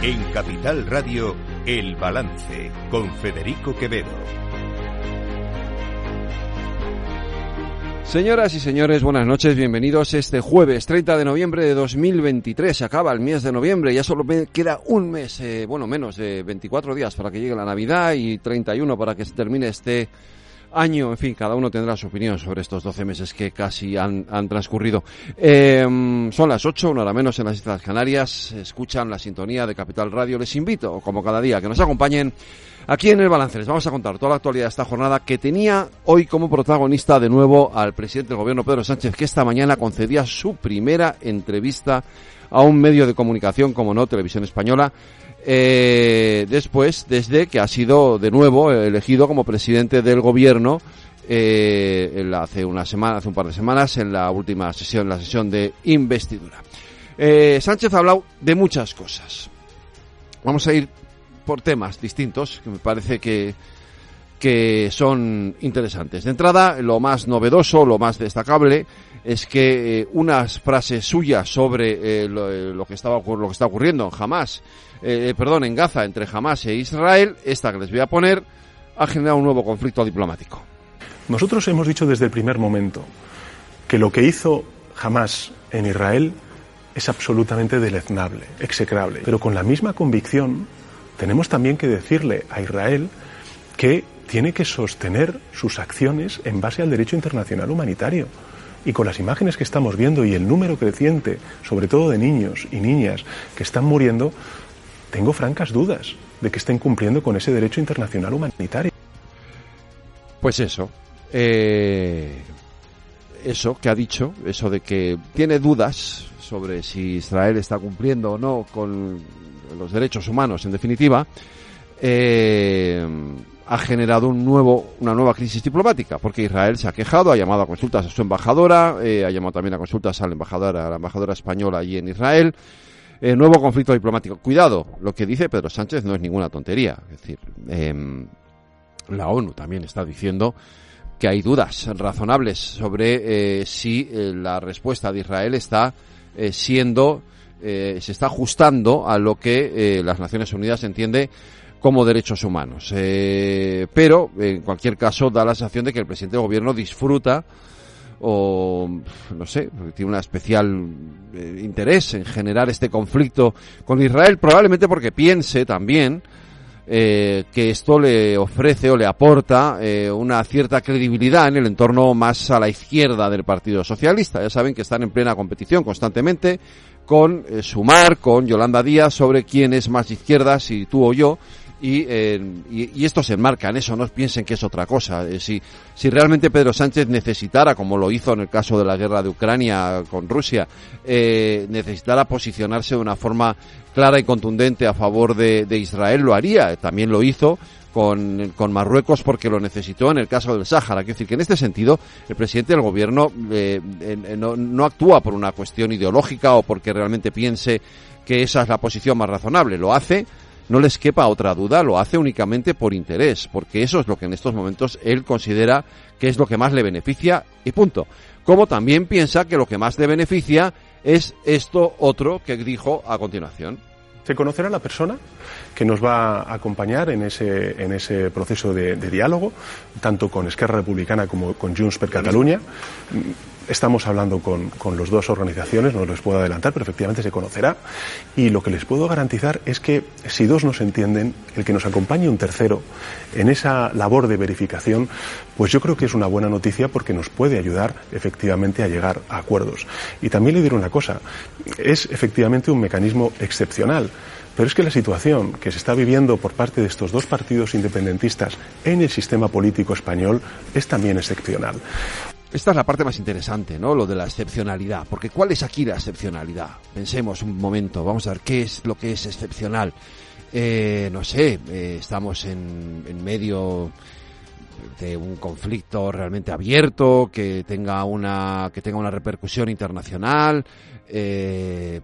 En Capital Radio, El Balance, con Federico Quevedo. Señoras y señores, buenas noches, bienvenidos este jueves 30 de noviembre de 2023. Se acaba el mes de noviembre, ya solo queda un mes, eh, bueno, menos de 24 días para que llegue la Navidad y 31 para que se termine este año. En fin, cada uno tendrá su opinión sobre estos 12 meses que casi han, transcurrido. Em, son las 8, una hora menos en las Islas Canarias. Escuchan la sintonía de Capital Radio. Les invito, como cada día, que nos acompañen Aquí en el balance les vamos a contar toda la actualidad de esta jornada que tenía hoy como protagonista de nuevo al presidente del gobierno Pedro Sánchez que esta mañana concedía su primera entrevista a un medio de comunicación como no Televisión Española eh, después desde que ha sido de nuevo elegido como presidente del gobierno eh, hace una semana hace un par de semanas en la última sesión la sesión de investidura. Eh, Sánchez ha hablado de muchas cosas. Vamos a ir por temas distintos que me parece que, que son interesantes. De entrada, lo más novedoso, lo más destacable, es que eh, unas frases suyas sobre eh, eh, lo, que estaba, lo que está ocurriendo en Hamas, perdón, en Gaza entre Hamas e Israel, esta que les voy a poner, ha generado un nuevo conflicto diplomático. Nosotros hemos dicho desde el primer momento que lo que hizo Hamas en Israel es absolutamente deleznable, execrable, pero con la misma convicción tenemos también que decirle a Israel que tiene que sostener sus acciones en base al derecho internacional humanitario. Y con las imágenes que estamos viendo y el número creciente, sobre todo de niños y niñas que están muriendo, tengo francas dudas de que estén cumpliendo con ese derecho internacional humanitario. Pues eso. Eh, eso que ha dicho, eso de que tiene dudas sobre si Israel está cumpliendo o no con los derechos humanos, en definitiva, eh, ha generado un nuevo, una nueva crisis diplomática, porque Israel se ha quejado, ha llamado a consultas a su embajadora, eh, ha llamado también a consultas a la embajadora, a la embajadora española allí en Israel. Eh, nuevo conflicto diplomático. Cuidado, lo que dice Pedro Sánchez no es ninguna tontería. Es decir, em, la ONU también está diciendo que hay dudas razonables sobre si la respuesta de Israel está siendo eh, se está ajustando a lo que eh, las Naciones Unidas entiende como derechos humanos. Eh, pero, en cualquier caso, da la sensación de que el presidente del gobierno disfruta o, no sé, tiene un especial interés en generar este conflicto con Israel, probablemente porque piense también que esto le ofrece o le aporta una cierta credibilidad en el entorno más a la izquierda del Partido Socialista. Ya saben que están en plena competición constantemente con eh, Sumar, con Yolanda Díaz, sobre quién es más izquierda, si tú o yo, y, eh, y, esto se enmarca en eso, no piensen que es otra cosa. Eh, si, si realmente Pedro Sánchez necesitara, como lo hizo en el caso de la guerra de Ucrania con Rusia, eh, necesitara posicionarse de una forma clara y contundente a favor de, Israel, lo haría. También lo hizo con, con, Marruecos porque lo necesitó en el caso del Sáhara. Quiero decir que en este sentido el presidente del gobierno eh, no, actúa por una cuestión ideológica o porque realmente piense que esa es la posición más razonable. Lo hace, no les quepa otra duda, lo hace únicamente por interés, porque eso es lo que en estos momentos él considera que es lo que más le beneficia y punto. Como también piensa que lo que más le beneficia es esto otro que dijo a continuación. Se conocerá la persona que nos va a acompañar en ese, en ese proceso de, diálogo, tanto con Esquerra Republicana como con Junts per Catalunya. Estamos hablando con, con las dos organizaciones, no les puedo adelantar, pero efectivamente se conocerá. Y lo que les puedo garantizar es que si dos nos entienden, el que nos acompañe un tercero en esa labor de verificación, pues yo creo que es una buena noticia porque nos puede ayudar efectivamente a llegar a acuerdos. Y también le diré una cosa, es efectivamente un mecanismo excepcional. Pero es que la situación que se está viviendo por parte de estos dos partidos independentistas en el sistema político español es también excepcional. Esta es la parte más interesante, ¿no? Lo de la excepcionalidad. Porque ¿cuál es aquí la excepcionalidad? Pensemos un momento, vamos a ver qué es lo que es excepcional. Eh, no sé, eh, estamos en, en medio de un conflicto realmente abierto que tenga una que tenga una repercusión internacional eh,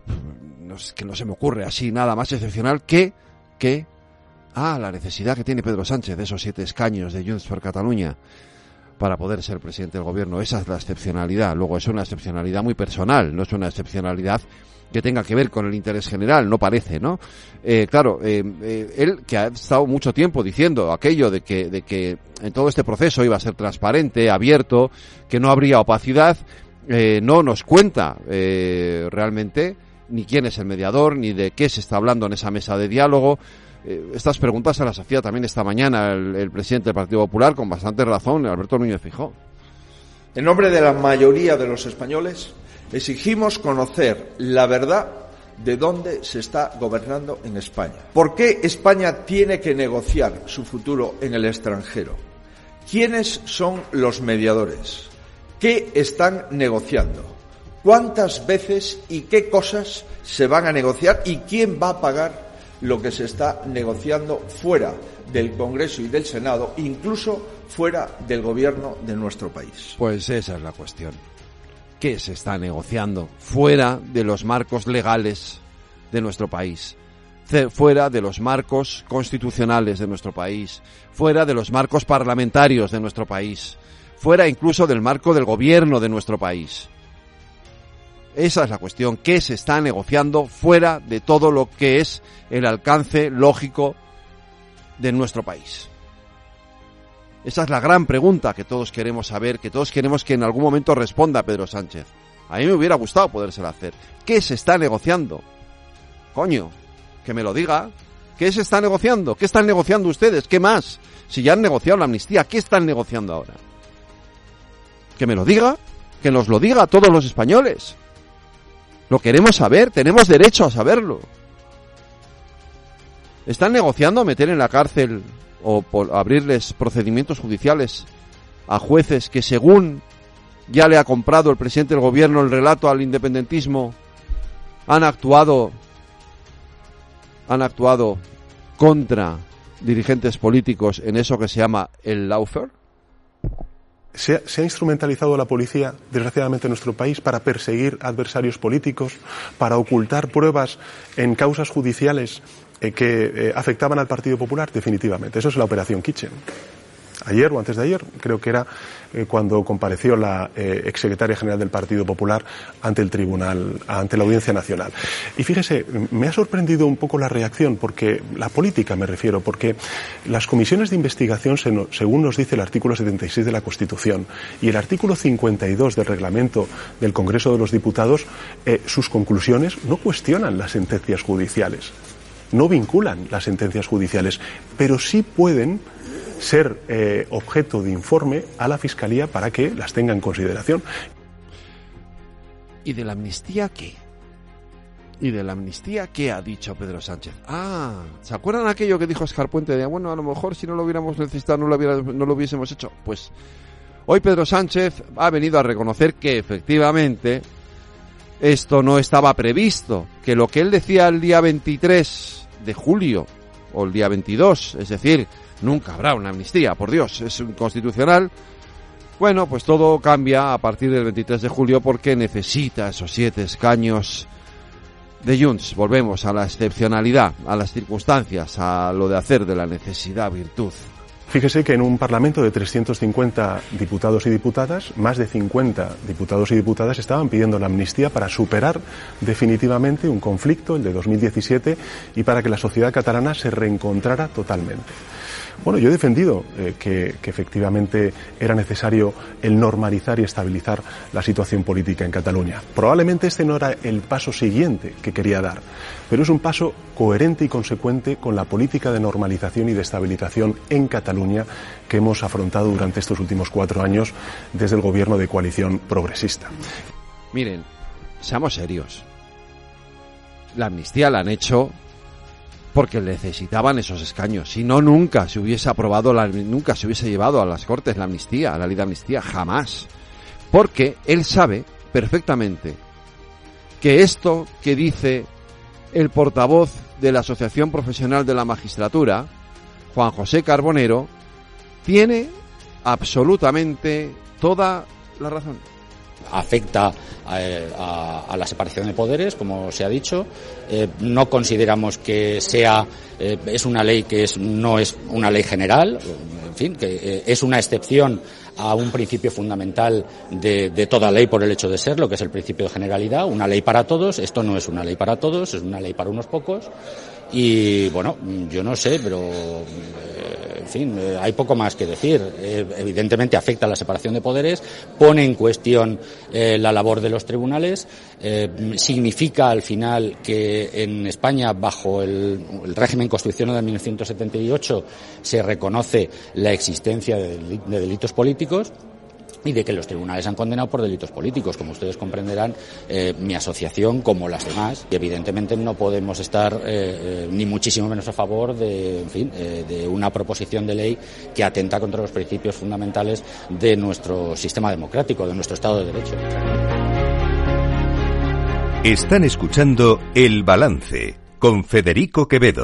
que no se me ocurre así nada más excepcional que que ah la necesidad que tiene Pedro Sánchez de esos siete escaños de Junts por Cataluña para poder ser presidente del gobierno. Esa es la excepcionalidad. Luego es una excepcionalidad muy personal, no es una excepcionalidad que tenga que ver con el interés general, no parece, ¿no? Eh, claro, eh, eh, él que ha estado mucho tiempo diciendo aquello de que, de que en todo este proceso iba a ser transparente, abierto, que no habría opacidad, no nos cuenta realmente ni quién es el mediador, ni de qué se está hablando en esa mesa de diálogo. Estas preguntas se las hacía también esta mañana el, el, presidente del Partido Popular con bastante razón, Alberto Núñez Fijó. En nombre de la mayoría de los españoles, Exigimos conocer la verdad de dónde se está gobernando en España. ¿Por qué España tiene que negociar su futuro en el extranjero? ¿Quiénes son los mediadores? ¿Qué están negociando? ¿Cuántas veces y qué cosas se van a negociar y quién va a pagar lo que se está negociando fuera del Congreso y del Senado, incluso fuera del gobierno de nuestro país? Pues esa es la cuestión que se está negociando fuera de los marcos legales de nuestro país, fuera de los marcos constitucionales de nuestro país, fuera de los marcos parlamentarios de nuestro país, fuera incluso del marco del gobierno de nuestro país. Esa es la cuestión, que se está negociando fuera de todo lo que es el alcance lógico de nuestro país. Esa es la gran pregunta que todos queremos saber, que todos queremos que en algún momento responda Pedro Sánchez. A mí me hubiera gustado podérselo hacer. ¿Qué se está negociando? Coño, que me lo diga. ¿Qué se está negociando? ¿Qué están negociando ustedes? ¿Qué más? Si ya han negociado la amnistía, ¿qué están negociando ahora? Que me lo diga, que nos lo diga a todos los españoles. Lo queremos saber, tenemos derecho a saberlo. ¿Están negociando meter en la cárcel o por abrirles procedimientos judiciales a jueces que según ya le ha comprado el presidente del gobierno el relato al independentismo han actuado han actuado contra dirigentes políticos en eso que se llama el lawfare? Se ha, instrumentalizado la policía, desgraciadamente, en nuestro país para perseguir adversarios políticos, para ocultar pruebas en causas judiciales eh, que eh, afectaban al Partido Popular, definitivamente. Eso es la operación Kitchen. Ayer o antes de ayer, creo que era eh, cuando compareció la exsecretaria general del Partido Popular ante el Tribunal, ante la Audiencia Nacional. Y fíjese, me ha sorprendido un poco la reacción, porque la política me refiero, porque las comisiones de investigación, según nos dice el artículo 76 de la Constitución y el artículo 52 del reglamento del Congreso de los Diputados, sus conclusiones no cuestionan las sentencias judiciales no vinculan las sentencias judiciales, pero sí pueden ser eh, objeto de informe a la Fiscalía para que las tenga en consideración. ¿Y de la amnistía qué? ¿Y de la amnistía qué ha dicho Pedro Sánchez? Ah, ¿se acuerdan aquello que dijo Oscar Puente de, bueno, a lo mejor si no lo hubiéramos necesitado no lo, no lo hubiésemos hecho? Pues hoy Pedro Sánchez ha venido a reconocer que efectivamente esto no estaba previsto, que lo que él decía el día 23 de julio o el día 22, es decir, nunca habrá una amnistía, por Dios, es inconstitucional. Bueno, pues todo cambia a partir del 23 de julio porque necesita esos siete escaños de Junts. Volvemos a la excepcionalidad, a las circunstancias, a lo de hacer de la necesidad virtud. Fíjese que en un Parlamento de 350 diputados y diputadas, más de 50 diputados y diputadas estaban pidiendo la amnistía para superar definitivamente un conflicto, el de 2017, y para que la sociedad catalana se reencontrara totalmente. Bueno, yo he defendido eh, que, efectivamente era necesario el normalizar y estabilizar la situación política en Cataluña. Probablemente este no era el paso siguiente que quería dar, pero es un paso coherente y consecuente con la política de normalización y de estabilización en Cataluña que hemos afrontado durante estos últimos cuatro años desde el gobierno de coalición progresista. Miren, seamos serios. La amnistía la han hecho porque necesitaban esos escaños. Si no, nunca se hubiese aprobado, la, nunca se hubiese llevado a las Cortes la amnistía, la ley de amnistía, jamás. Porque él sabe perfectamente que esto que dice el portavoz de la Asociación Profesional de la Magistratura, Juan José Carbonero, tiene absolutamente toda la razón. Afecta a, la separación de poderes, como se ha dicho. no consideramos que sea es una ley que es, no es una ley general, en fin, que es una excepción a un principio fundamental de, toda ley por el hecho de ser, lo que es el principio de generalidad, una ley para todos. Esto no es una ley para todos, es una ley para unos pocos. Y bueno, yo no sé, pero eh, en fin, eh, hay poco más que decir. Eh, evidentemente afecta a la separación de poderes, pone en cuestión la labor de los tribunales, significa al final que en España, bajo el, el, régimen constitucional de 1978, se reconoce la existencia de delitos políticos y de que los tribunales han condenado por delitos políticos. Como ustedes comprenderán, eh, mi asociación, como las demás, y evidentemente no podemos estar eh, eh, ni muchísimo menos a favor de, en fin, de una proposición de ley que atenta contra los principios fundamentales de nuestro sistema democrático, de nuestro Estado de Derecho. Están escuchando El Balance con Federico Quevedo.